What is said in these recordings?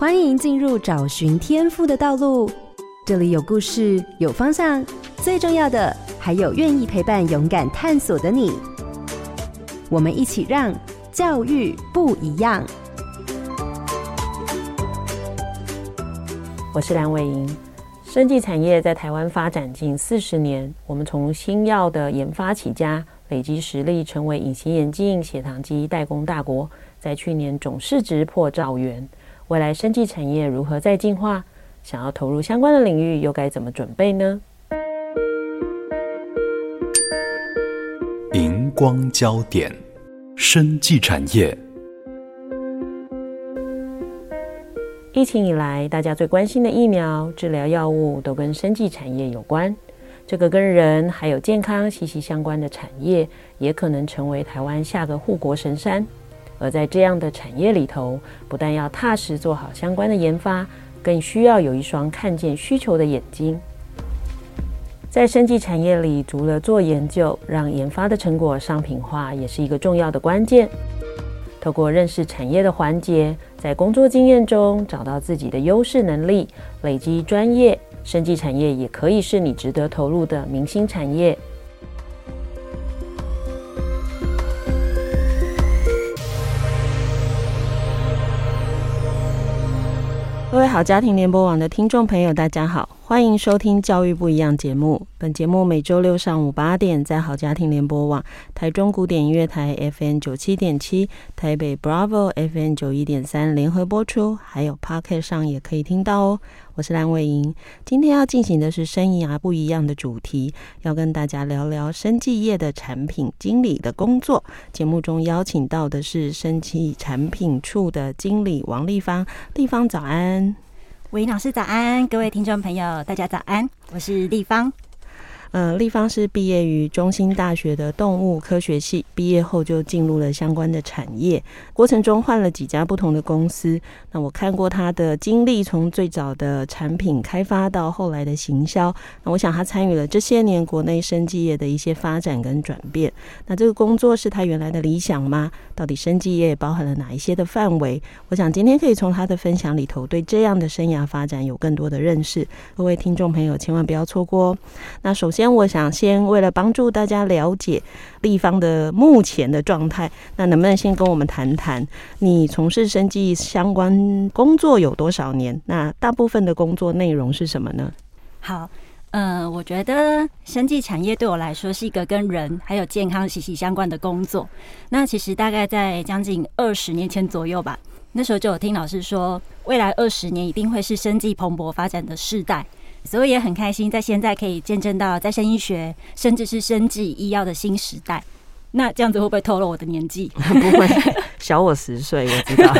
欢迎进入找寻天赋的道路。这里有故事，有方向，最重要的还有愿意陪伴、勇敢探索的你。我们一起让教育不一样。我是梁伟莹。生技产业在台湾发展近四十年，我们从新药的研发起家，累积实力，成为隐形眼镜、血糖机代工大国。在去年总市值破兆元。未来生技产业如何再进化？想要投入相关的领域，又该怎么准备呢？荧光焦点，生技产业。疫情以来，大家最关心的疫苗、治疗药物都跟生技产业有关。这个跟人还有健康息息相关的产业，也可能成为台湾下个护国神山。而在这样的产业里头，不但要踏实做好相关的研发，更需要有一双看见需求的眼睛。在生技产业里，除了做研究，让研发的成果商品化，也是一个重要的关键。透过认识产业的环节，在工作经验中找到自己的优势能力，累积专业，生技产业也可以是你值得投入的明星产业。各位好家庭联播网的听众朋友，大家好，欢迎收听《教育不一样》节目。本节目每周六上午八点在好家庭联播网、台中古典音乐台 FM 九七点七、台北 Bravo FM 九一点三联合播出，还有 Podcast 上也可以听到哦。我是蓝伟莹，今天要进行的是生涯不一样的主题，要跟大家聊聊生技业的产品经理的工作。节目中邀请到的是生技产品处的经理王丽芳，丽芳早安，伟莹老师早安，各位听众朋友大家早安，我是丽芳。呃，立方是毕业于中兴大学的动物科学系，毕业后就进入了相关的产业，过程中换了几家不同的公司。那我看过他的经历，从最早的产品开发到后来的行销。那我想他参与了这些年国内生技业的一些发展跟转变。那这个工作是他原来的理想吗？到底生技业包含了哪一些的范围？我想今天可以从他的分享里头，对这样的生涯发展有更多的认识。各位听众朋友，千万不要错过哦。那首先。先，我想先为了帮助大家了解丽芳的目前的状态，那能不能先跟我们谈谈你从事生技相关工作有多少年？那大部分的工作内容是什么呢？好，呃，我觉得生技产业对我来说是一个跟人还有健康息息相关的工作。那其实大概在将近二十年前左右吧，那时候就有听老师说，未来二十年一定会是生技蓬勃发展的世代。所以也很开心，在现在可以见证到再生医学，甚至是生技医药的新时代。那这样子会不会透露我的年纪？不会，小我十岁，我知道。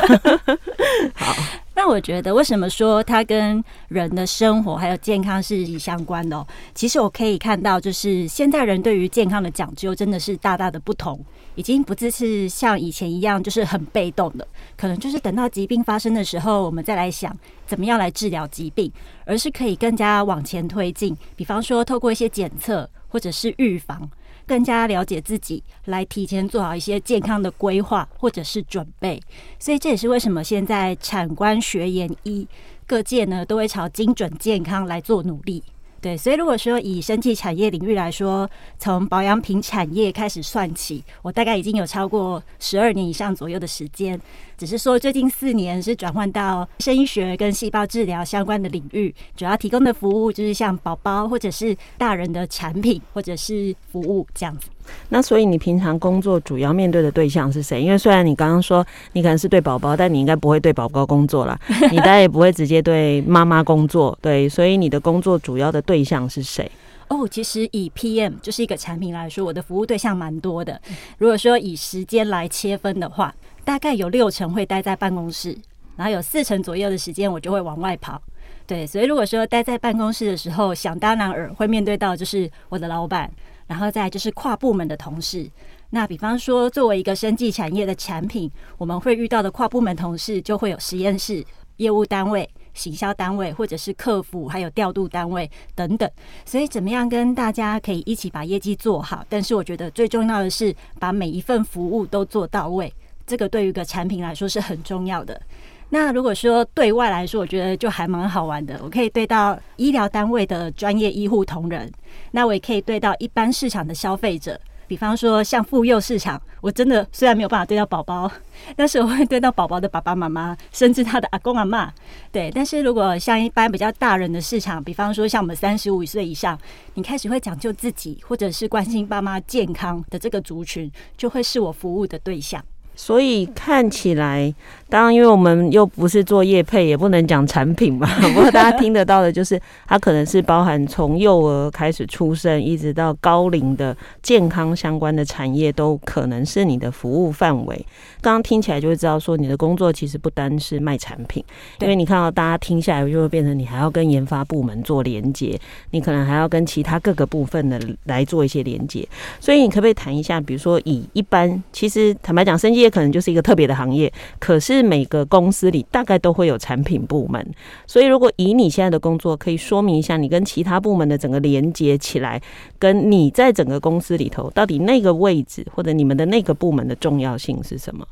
好。那我觉得，为什么说它跟人的生活还有健康是相关的哦？其实我可以看到，就是现在人对于健康的讲究真的是大大的不同，已经不只是像以前一样，就是很被动的，可能就是等到疾病发生的时候，我们再来想怎么样来治疗疾病，而是可以更加往前推进。比方说，透过一些检测或者是预防。更加了解自己，来提前做好一些健康的规划或者是准备，所以这也是为什么现在产官学研医各界呢都会朝精准健康来做努力。对，所以如果说以生技产业领域来说，从保养品产业开始算起，我大概已经有超过十二年以上左右的时间。只是说最近四年是转换到生医学跟细胞治疗相关的领域，主要提供的服务就是像宝宝或者是大人的产品或者是服务这样子。那所以你平常工作主要面对的对象是谁？因为虽然你刚刚说你可能是对宝宝，但你应该不会对宝宝工作啦，你当然也不会直接对妈妈工作。对，所以你的工作主要的对象是谁？哦，其实以 PM 就是一个产品来说，我的服务对象蛮多的。如果说以时间来切分的话，大概有六成会待在办公室，然后有四成左右的时间我就会往外跑。对，所以如果说待在办公室的时候，想当然尔会面对到就是我的老板。然后再就是跨部门的同事，那比方说作为一个生技产业的产品，我们会遇到的跨部门同事就会有实验室、业务单位、行销单位，或者是客服，还有调度单位等等。所以怎么样跟大家可以一起把业绩做好？但是我觉得最重要的是把每一份服务都做到位，这个对于一个产品来说是很重要的。那如果说对外来说，我觉得就还蛮好玩的。我可以对到医疗单位的专业医护同仁，那我也可以对到一般市场的消费者。比方说像妇幼市场，我真的虽然没有办法对到宝宝，但是我会对到宝宝的爸爸妈妈，甚至他的阿公阿嬷。对，但是如果像一般比较大人的市场，比方说像我们三十五岁以上，你开始会讲究自己，或者是关心爸妈健康的这个族群，就会是我服务的对象。所以看起来，当然，因为我们又不是做业配，也不能讲产品嘛。不过大家听得到的，就是它可能是包含从幼儿开始出生，一直到高龄的健康相关的产业，都可能是你的服务范围。刚刚听起来就会知道，说你的工作其实不单是卖产品，因为你看到大家听下来，就会变成你还要跟研发部门做连接，你可能还要跟其他各个部分的来做一些连接。所以你可不可以谈一下，比如说以一般，其实坦白讲，生可能就是一个特别的行业，可是每个公司里大概都会有产品部门，所以如果以你现在的工作，可以说明一下你跟其他部门的整个连接起来，跟你在整个公司里头到底那个位置或者你们的那个部门的重要性是什么？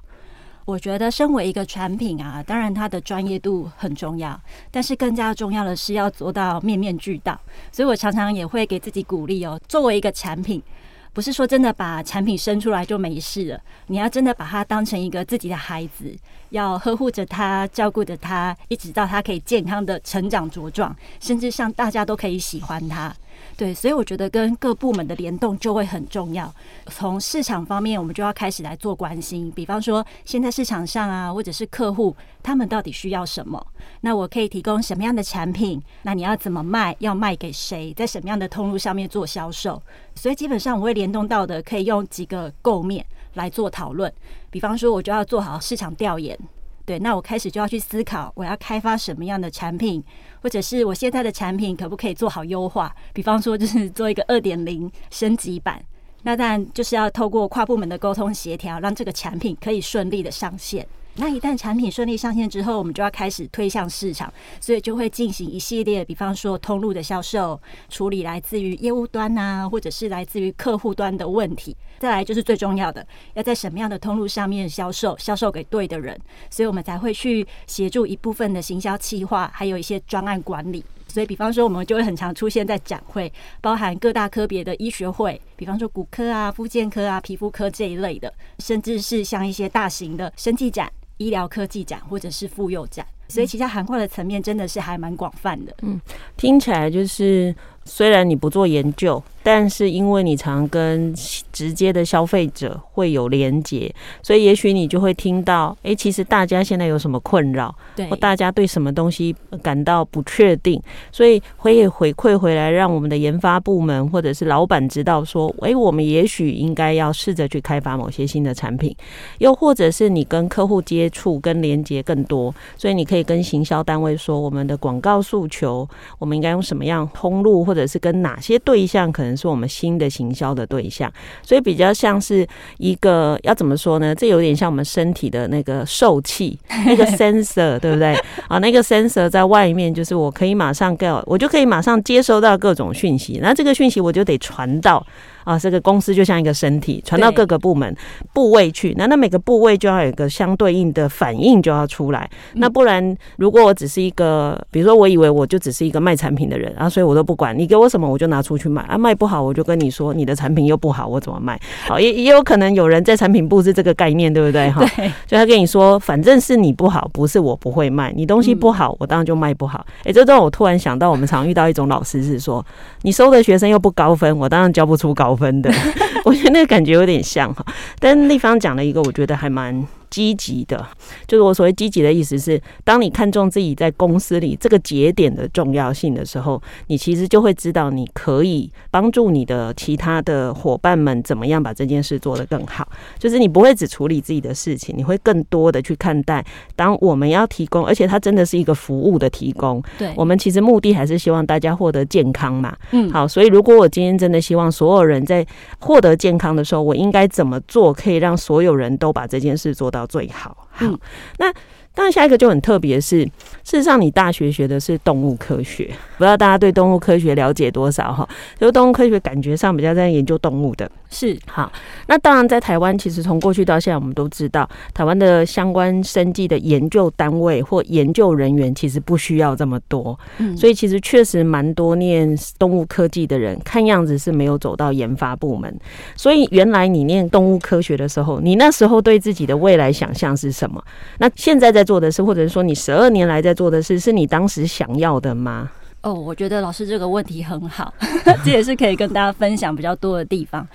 我觉得身为一个产品啊，当然它的专业度很重要，但是更加重要的是要做到面面俱到，所以我常常也会给自己鼓励哦，作为一个产品。不是说真的把产品生出来就没事了，你要真的把它当成一个自己的孩子，要呵护着他，照顾着他，一直到他可以健康的成长茁壮，甚至像大家都可以喜欢他。对，所以我觉得跟各部门的联动就会很重要。从市场方面，我们就要开始来做关心，比方说现在市场上啊，或者是客户他们到底需要什么？那我可以提供什么样的产品？那你要怎么卖？要卖给谁？在什么样的通路上面做销售？所以基本上我会联动到的，可以用几个构面来做讨论。比方说，我就要做好市场调研。对，那我开始就要去思考，我要开发什么样的产品，或者是我现在的产品可不可以做好优化？比方说，就是做一个二点零升级版。那当然就是要透过跨部门的沟通协调，让这个产品可以顺利的上线。那一旦产品顺利上线之后，我们就要开始推向市场，所以就会进行一系列，比方说通路的销售，处理来自于业务端啊，或者是来自于客户端的问题。再来就是最重要的，要在什么样的通路上面销售，销售给对的人，所以我们才会去协助一部分的行销企划，还有一些专案管理。所以，比方说，我们就会很常出现在展会，包含各大科别的医学会，比方说骨科啊、复健科啊、皮肤科这一类的，甚至是像一些大型的生技展。医疗科技展或者是妇幼展，所以其实涵盖的层面真的是还蛮广泛的。嗯，听起来就是虽然你不做研究。但是因为你常跟直接的消费者会有连结，所以也许你就会听到，哎、欸，其实大家现在有什么困扰，对，或大家对什么东西感到不确定，所以会回馈回来，让我们的研发部门或者是老板知道说，哎、欸，我们也许应该要试着去开发某些新的产品，又或者是你跟客户接触跟连接更多，所以你可以跟行销单位说，我们的广告诉求，我们应该用什么样通路，或者是跟哪些对象可能。是我们新的行销的对象，所以比较像是一个要怎么说呢？这有点像我们身体的那个受气，那个 sensor，对不对？啊，那个 sensor 在外面，就是我可以马上 get，我就可以马上接收到各种讯息，那这个讯息我就得传到。啊，这个公司就像一个身体，传到各个部门部位去。那那每个部位就要有一个相对应的反应，就要出来。那不然，如果我只是一个，比如说，我以为我就只是一个卖产品的人啊，所以我都不管你给我什么，我就拿出去卖啊。卖不好，我就跟你说你的产品又不好，我怎么卖？好，也也有可能有人在产品部是这个概念，对不对？哈，就他跟你说，反正是你不好，不是我不会卖。你东西不好，我当然就卖不好。哎，这让我突然想到，我们常遇到一种老师是说，你收的学生又不高分，我当然教不出高分分的，我觉得那个感觉有点像哈，但立方讲了一个，我觉得还蛮。积极的，就是我所谓积极的意思是，当你看重自己在公司里这个节点的重要性的时候，你其实就会知道你可以帮助你的其他的伙伴们怎么样把这件事做得更好。就是你不会只处理自己的事情，你会更多的去看待。当我们要提供，而且它真的是一个服务的提供，对，我们其实目的还是希望大家获得健康嘛。嗯，好，所以如果我今天真的希望所有人在获得健康的时候，我应该怎么做可以让所有人都把这件事做到？到最好，好。那当然，下一个就很特别，是事实上你大学学的是动物科学，不知道大家对动物科学了解多少哈？就动物科学感觉上比较在研究动物的，是好。那当然，在台湾其实从过去到现在，我们都知道台湾的相关生计的研究单位或研究人员其实不需要这么多，嗯，所以其实确实蛮多念动物科技的人，看样子是没有走到研发部门。所以原来你念动物科学的时候，你那时候对自己的未来想象是什么？那现在在做的事，或者是说你十二年来在做的事，是你当时想要的吗？哦，我觉得老师这个问题很好，这也是可以跟大家分享比较多的地方。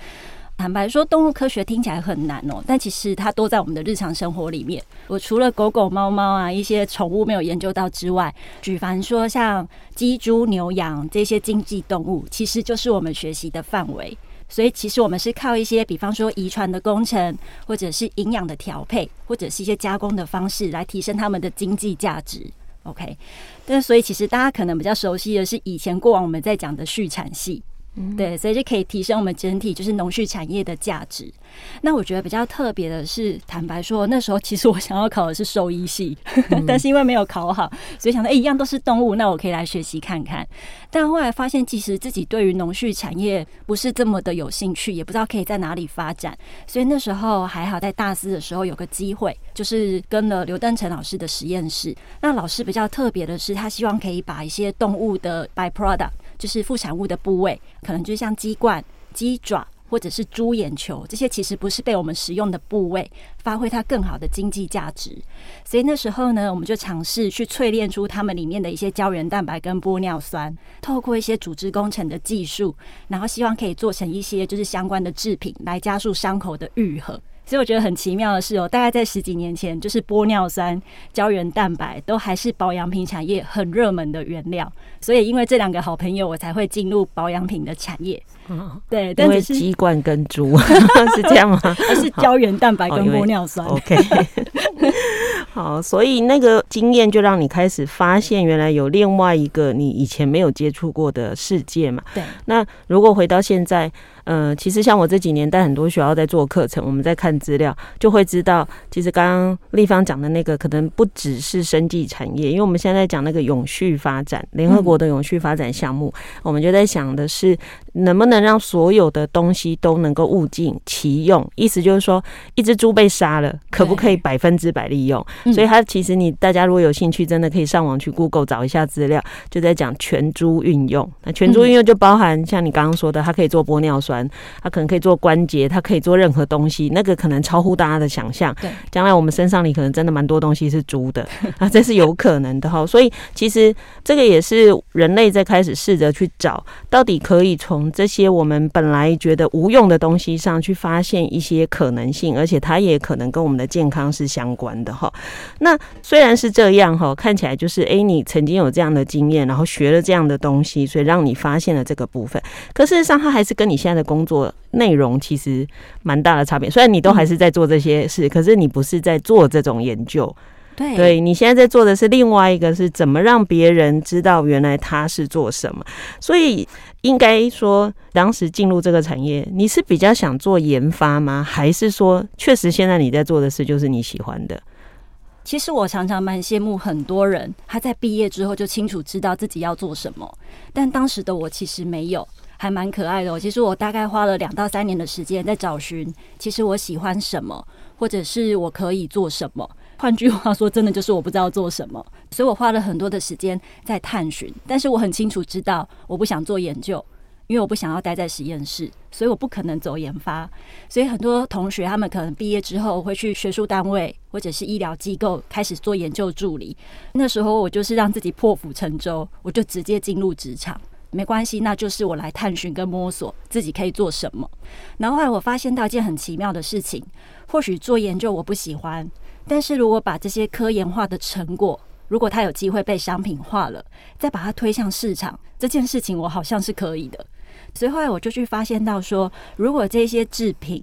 坦白说，动物科学听起来很难哦，但其实它都在我们的日常生活里面。我除了狗狗、猫猫啊一些宠物没有研究到之外，举凡说像鸡、猪、牛、羊这些经济动物，其实就是我们学习的范围。所以，其实我们是靠一些，比方说遗传的工程，或者是营养的调配，或者是一些加工的方式，来提升他们的经济价值。OK，但所以其实大家可能比较熟悉的是以前过往我们在讲的畜产系。嗯、对，所以就可以提升我们整体就是农畜产业的价值。那我觉得比较特别的是，坦白说，那时候其实我想要考的是兽医系，嗯、但是因为没有考好，所以想到，哎、欸，一样都是动物，那我可以来学习看看。但后来发现，其实自己对于农畜产业不是这么的有兴趣，也不知道可以在哪里发展。所以那时候还好，在大四的时候有个机会，就是跟了刘登成老师的实验室。那老师比较特别的是，他希望可以把一些动物的 byproduct。就是副产物的部位，可能就像鸡冠、鸡爪，或者是猪眼球，这些其实不是被我们食用的部位，发挥它更好的经济价值。所以那时候呢，我们就尝试去淬炼出它们里面的一些胶原蛋白跟玻尿酸，透过一些组织工程的技术，然后希望可以做成一些就是相关的制品，来加速伤口的愈合。所以我觉得很奇妙的是哦，大概在十几年前，就是玻尿酸、胶原蛋白都还是保养品产业很热门的原料。所以因为这两个好朋友，我才会进入保养品的产业。对，但是鸡冠跟猪 是这样吗？还是胶原蛋白跟玻尿酸？OK。好，所以那个经验就让你开始发现，原来有另外一个你以前没有接触过的世界嘛。对。那如果回到现在。呃，其实像我这几年带很多学校在做课程，我们在看资料，就会知道，其实刚刚丽芳讲的那个可能不只是生技产业，因为我们现在在讲那个永续发展，联合国的永续发展项目，嗯、我们就在想的是，能不能让所有的东西都能够物尽其用？意思就是说，一只猪被杀了，可不可以百分之百利用？所以它其实你大家如果有兴趣，真的可以上网去 Google 找一下资料，就在讲全猪运用。那全猪运用就包含像你刚刚说的，它可以做玻尿酸。它可能可以做关节，它可以做任何东西，那个可能超乎大家的想象。对，将来我们身上里可能真的蛮多东西是猪的 啊，这是有可能的哈。所以其实这个也是人类在开始试着去找，到底可以从这些我们本来觉得无用的东西上去发现一些可能性，而且它也可能跟我们的健康是相关的哈。那虽然是这样哈，看起来就是哎，你曾经有这样的经验，然后学了这样的东西，所以让你发现了这个部分。可事实上，它还是跟你现在的工作内容其实蛮大的差别。虽然你都还是在做这些事，可是你不是在做这种研究。对，对你现在在做的是另外一个，是怎么让别人知道原来他是做什么。所以应该说，当时进入这个产业，你是比较想做研发吗？还是说，确实现在你在做的事就是你喜欢的？其实我常常蛮羡慕很多人，他在毕业之后就清楚知道自己要做什么，但当时的我其实没有。还蛮可爱的。其实我大概花了两到三年的时间在找寻，其实我喜欢什么，或者是我可以做什么。换句话说，真的就是我不知道做什么，所以我花了很多的时间在探寻。但是我很清楚知道，我不想做研究，因为我不想要待在实验室，所以我不可能走研发。所以很多同学他们可能毕业之后会去学术单位或者是医疗机构开始做研究助理。那时候我就是让自己破釜沉舟，我就直接进入职场。没关系，那就是我来探寻跟摸索自己可以做什么。然后后来我发现到一件很奇妙的事情，或许做研究我不喜欢，但是如果把这些科研化的成果，如果它有机会被商品化了，再把它推向市场，这件事情我好像是可以的。所以后来我就去发现到说，如果这些制品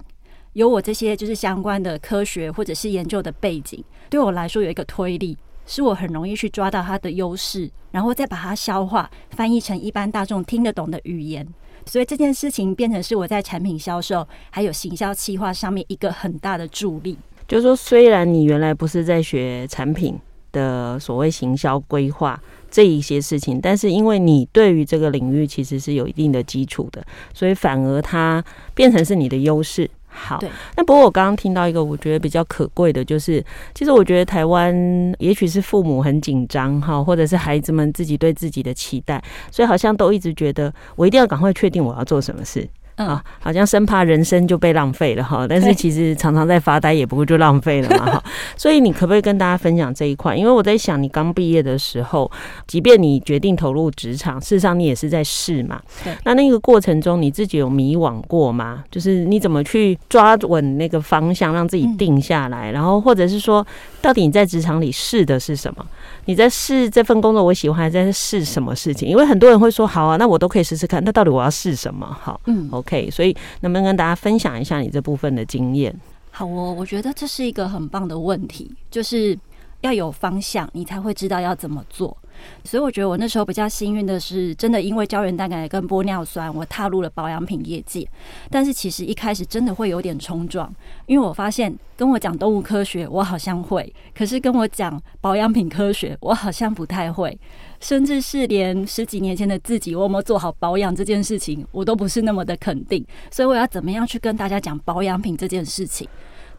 有我这些就是相关的科学或者是研究的背景，对我来说有一个推力。是我很容易去抓到它的优势，然后再把它消化、翻译成一般大众听得懂的语言。所以这件事情变成是我在产品销售还有行销企划上面一个很大的助力。就是说，虽然你原来不是在学产品，的所谓行销规划这一些事情，但是因为你对于这个领域其实是有一定的基础的，所以反而它变成是你的优势。好，那不过我刚刚听到一个我觉得比较可贵的，就是其实我觉得台湾也许是父母很紧张哈，或者是孩子们自己对自己的期待，所以好像都一直觉得我一定要赶快确定我要做什么事。啊，好像生怕人生就被浪费了哈，但是其实常常在发呆，也不会就浪费了嘛哈。所以你可不可以跟大家分享这一块？因为我在想，你刚毕业的时候，即便你决定投入职场，事实上你也是在试嘛。对。那那个过程中，你自己有迷惘过吗？就是你怎么去抓稳那个方向，让自己定下来？然后或者是说，到底你在职场里试的是什么？你在试这份工作，我喜欢，还在试什么事情？因为很多人会说，好啊，那我都可以试试看。那到底我要试什么？好，嗯，OK。可以，所以能不能跟大家分享一下你这部分的经验？好哦，我觉得这是一个很棒的问题，就是要有方向，你才会知道要怎么做。所以我觉得我那时候比较幸运的是，真的因为胶原蛋白跟玻尿酸，我踏入了保养品业界。但是其实一开始真的会有点冲撞，因为我发现跟我讲动物科学，我好像会；可是跟我讲保养品科学，我好像不太会。甚至是连十几年前的自己，我有没有做好保养这件事情，我都不是那么的肯定。所以我要怎么样去跟大家讲保养品这件事情？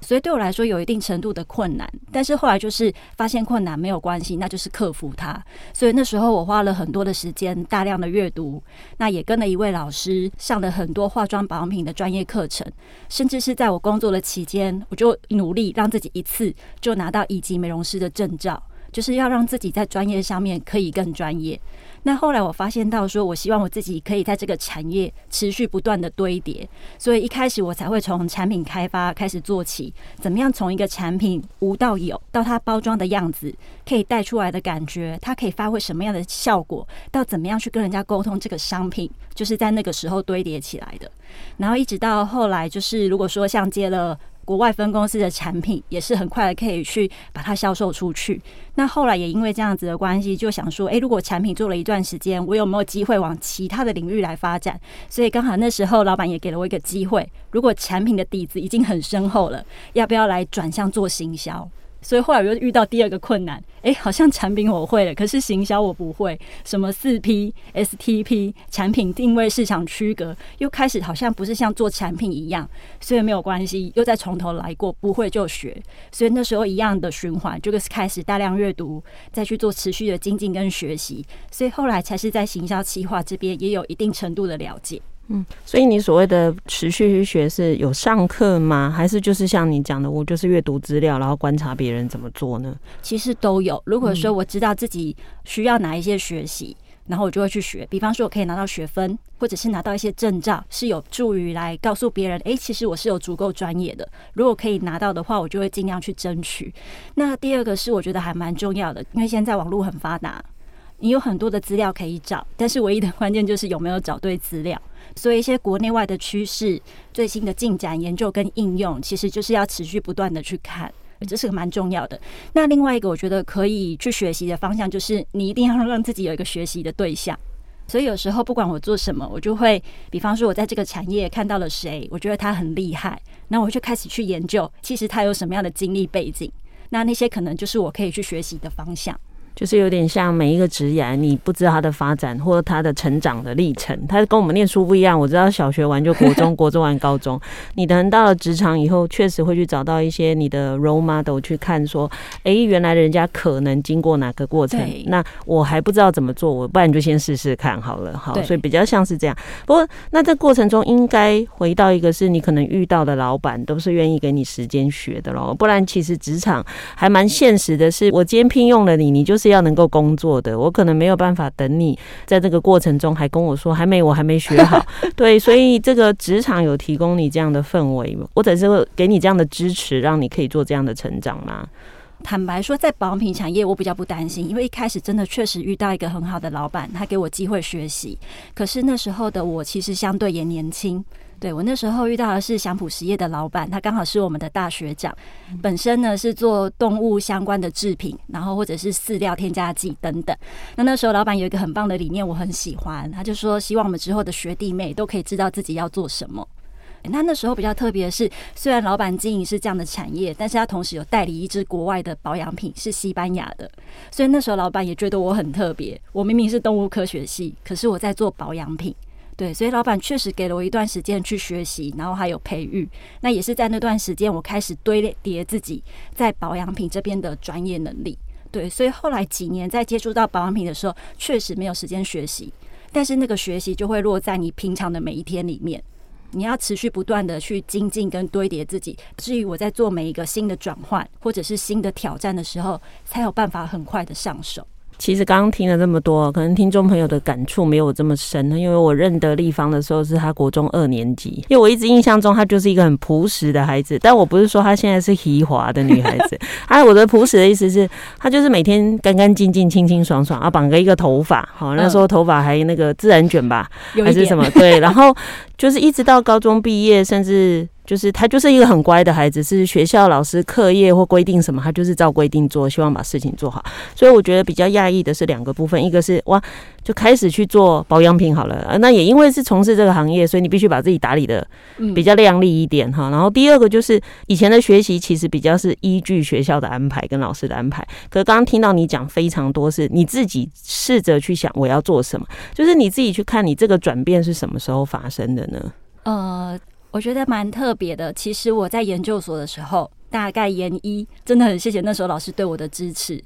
所以对我来说有一定程度的困难，但是后来就是发现困难没有关系，那就是克服它。所以那时候我花了很多的时间，大量的阅读，那也跟了一位老师上了很多化妆保养品的专业课程，甚至是在我工作的期间，我就努力让自己一次就拿到一级美容师的证照，就是要让自己在专业上面可以更专业。那后来我发现到说，我希望我自己可以在这个产业持续不断的堆叠，所以一开始我才会从产品开发开始做起，怎么样从一个产品无到有，到它包装的样子，可以带出来的感觉，它可以发挥什么样的效果，到怎么样去跟人家沟通这个商品，就是在那个时候堆叠起来的。然后一直到后来，就是如果说像接了。国外分公司的产品也是很快的可以去把它销售出去。那后来也因为这样子的关系，就想说，诶，如果产品做了一段时间，我有没有机会往其他的领域来发展？所以刚好那时候老板也给了我一个机会，如果产品的底子已经很深厚了，要不要来转向做行销？所以后来我又遇到第二个困难，哎，好像产品我会了，可是行销我不会。什么四 P、STP、产品定位、市场区隔，又开始好像不是像做产品一样。所以没有关系，又再从头来过，不会就学。所以那时候一样的循环，就是开始大量阅读，再去做持续的精进跟学习。所以后来才是在行销企划这边也有一定程度的了解。嗯，所以你所谓的持续去学是有上课吗？还是就是像你讲的，我就是阅读资料，然后观察别人怎么做呢？其实都有。如果说我知道自己需要哪一些学习，然后我就会去学。比方说，我可以拿到学分，或者是拿到一些证照，是有助于来告诉别人，诶，其实我是有足够专业的。如果可以拿到的话，我就会尽量去争取。那第二个是我觉得还蛮重要的，因为现在网络很发达，你有很多的资料可以找，但是唯一的关键就是有没有找对资料。所以一些国内外的趋势、最新的进展、研究跟应用，其实就是要持续不断的去看，这是个蛮重要的。那另外一个我觉得可以去学习的方向，就是你一定要让自己有一个学习的对象。所以有时候不管我做什么，我就会，比方说我在这个产业看到了谁，我觉得他很厉害，那我就开始去研究，其实他有什么样的经历背景，那那些可能就是我可以去学习的方向。就是有点像每一个职业，你不知道他的发展或者他的成长的历程，他跟我们念书不一样。我知道小学完就国中，国中完高中，你等到了职场以后，确实会去找到一些你的 role model 去看，说，哎，原来人家可能经过哪个过程，那我还不知道怎么做，我不然你就先试试看好了，好，所以比较像是这样。不过那这过程中应该回到一个是你可能遇到的老板都是愿意给你时间学的咯，不然其实职场还蛮现实的是，我今天聘用了你，你就是。要能够工作的，我可能没有办法等你在这个过程中还跟我说还没，我还没学好。对，所以这个职场有提供你这样的氛围，或者是会给你这样的支持，让你可以做这样的成长吗？坦白说，在保养品产业，我比较不担心，因为一开始真的确实遇到一个很好的老板，他给我机会学习。可是那时候的我其实相对也年轻。对，我那时候遇到的是祥普实业的老板，他刚好是我们的大学长，本身呢是做动物相关的制品，然后或者是饲料添加剂等等。那那时候老板有一个很棒的理念，我很喜欢，他就说希望我们之后的学弟妹都可以知道自己要做什么。那那时候比较特别的是，虽然老板经营是这样的产业，但是他同时有代理一支国外的保养品，是西班牙的。所以那时候老板也觉得我很特别。我明明是动物科学系，可是我在做保养品。对，所以老板确实给了我一段时间去学习，然后还有培育。那也是在那段时间，我开始堆叠自己在保养品这边的专业能力。对，所以后来几年在接触到保养品的时候，确实没有时间学习，但是那个学习就会落在你平常的每一天里面。你要持续不断的去精进跟堆叠自己，至于我在做每一个新的转换或者是新的挑战的时候，才有办法很快的上手。其实刚刚听了这么多，可能听众朋友的感触没有我这么深，因为我认得立方的时候是他国中二年级，因为我一直印象中他就是一个很朴实的孩子，但我不是说他现在是皮滑的女孩子，啊，我的朴实的意思是他就是每天干干净净、清清爽爽啊，绑个一个头发，好，那时候头发还那个自然卷吧，还是什么？对，然后就是一直到高中毕业，甚至。就是他就是一个很乖的孩子，是学校老师课业或规定什么，他就是照规定做，希望把事情做好。所以我觉得比较讶异的是两个部分，一个是哇，就开始去做保养品好了，啊，那也因为是从事这个行业，所以你必须把自己打理的比较亮丽一点哈。然后第二个就是以前的学习其实比较是依据学校的安排跟老师的安排，可是刚刚听到你讲非常多是你自己试着去想我要做什么，就是你自己去看你这个转变是什么时候发生的呢？呃。我觉得蛮特别的。其实我在研究所的时候，大概研一，真的很谢谢那时候老师对我的支持。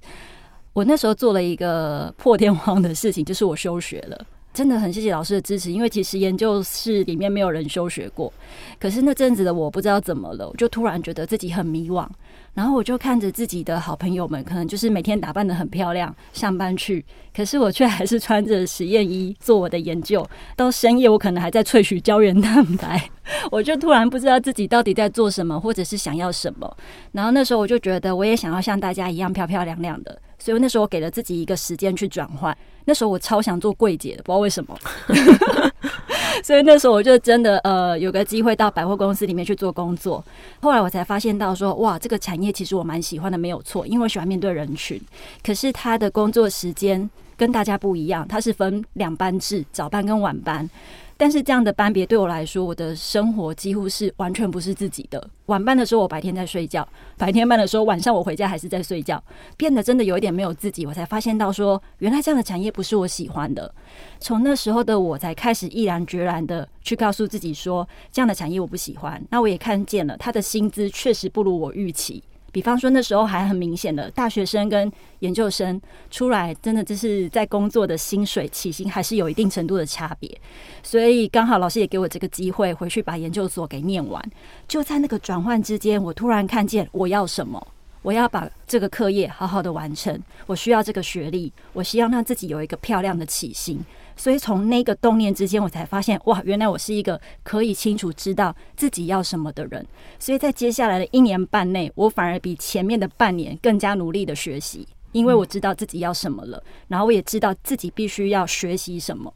我那时候做了一个破天荒的事情，就是我休学了。真的很谢谢老师的支持，因为其实研究室里面没有人休学过。可是那阵子的我不知道怎么了，我就突然觉得自己很迷惘。然后我就看着自己的好朋友们，可能就是每天打扮得很漂亮上班去，可是我却还是穿着实验衣做我的研究。到深夜，我可能还在萃取胶原蛋白。我就突然不知道自己到底在做什么，或者是想要什么。然后那时候我就觉得，我也想要像大家一样漂漂亮亮的。所以那时候我给了自己一个时间去转换。那时候我超想做柜姐的，不知道为什么。所以那时候我就真的呃有个机会到百货公司里面去做工作。后来我才发现到说，哇，这个产业其实我蛮喜欢的，没有错，因为我喜欢面对人群。可是他的工作时间跟大家不一样，他是分两班制，早班跟晚班。但是这样的班别对我来说，我的生活几乎是完全不是自己的。晚班的时候我白天在睡觉，白天班的时候晚上我回家还是在睡觉，变得真的有一点没有自己。我才发现到说，原来这样的产业不是我喜欢的。从那时候的我才开始毅然决然的去告诉自己说，这样的产业我不喜欢。那我也看见了他的薪资确实不如我预期。比方说那时候还很明显的，大学生跟研究生出来，真的就是在工作的薪水起薪还是有一定程度的差别。所以刚好老师也给我这个机会，回去把研究所给念完。就在那个转换之间，我突然看见我要什么，我要把这个课业好好的完成。我需要这个学历，我希望让自己有一个漂亮的起薪。所以从那个动念之间，我才发现，哇，原来我是一个可以清楚知道自己要什么的人。所以在接下来的一年半内，我反而比前面的半年更加努力的学习。因为我知道自己要什么了，然后我也知道自己必须要学习什么。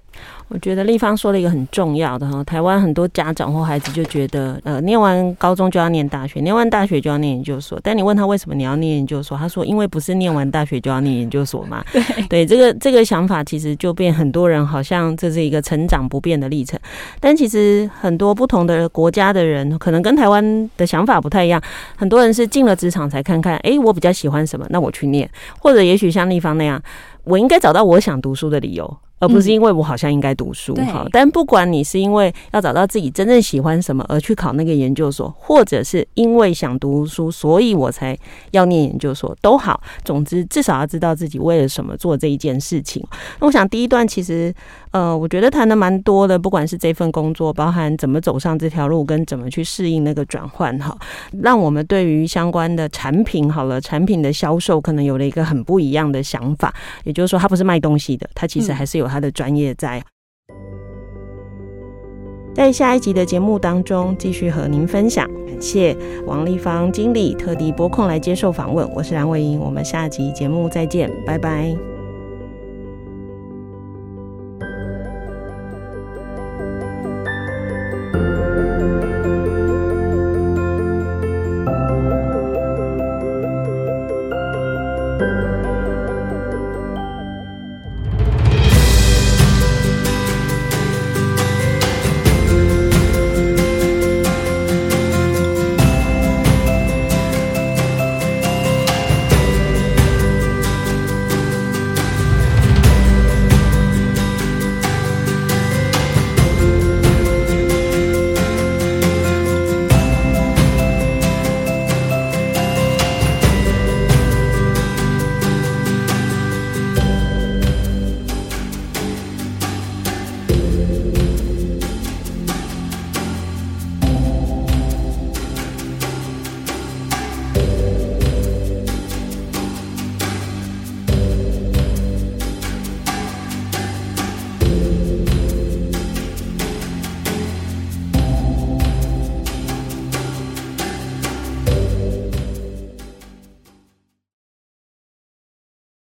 我觉得立方说了一个很重要的哈，台湾很多家长或孩子就觉得，呃，念完高中就要念大学，念完大学就要念研究所。但你问他为什么你要念研究所，他说因为不是念完大学就要念研究所嘛。对对，这个这个想法其实就变很多人好像这是一个成长不变的历程。但其实很多不同的国家的人可能跟台湾的想法不太一样，很多人是进了职场才看看，哎、欸，我比较喜欢什么，那我去念。或者也许像丽芳那样，我应该找到我想读书的理由。而不是因为我好像应该读书哈，嗯、但不管你是因为要找到自己真正喜欢什么而去考那个研究所，或者是因为想读书，所以我才要念研究所，都好。总之，至少要知道自己为了什么做这一件事情。那我想第一段其实，呃，我觉得谈的蛮多的，不管是这份工作，包含怎么走上这条路，跟怎么去适应那个转换哈，让我们对于相关的产品好了，产品的销售可能有了一个很不一样的想法。也就是说，他不是卖东西的，他其实还是有。他的专业在，在下一集的节目当中继续和您分享。感谢王立芳经理特地拨空来接受访问，我是蓝伟莹，我们下集节目再见，拜拜。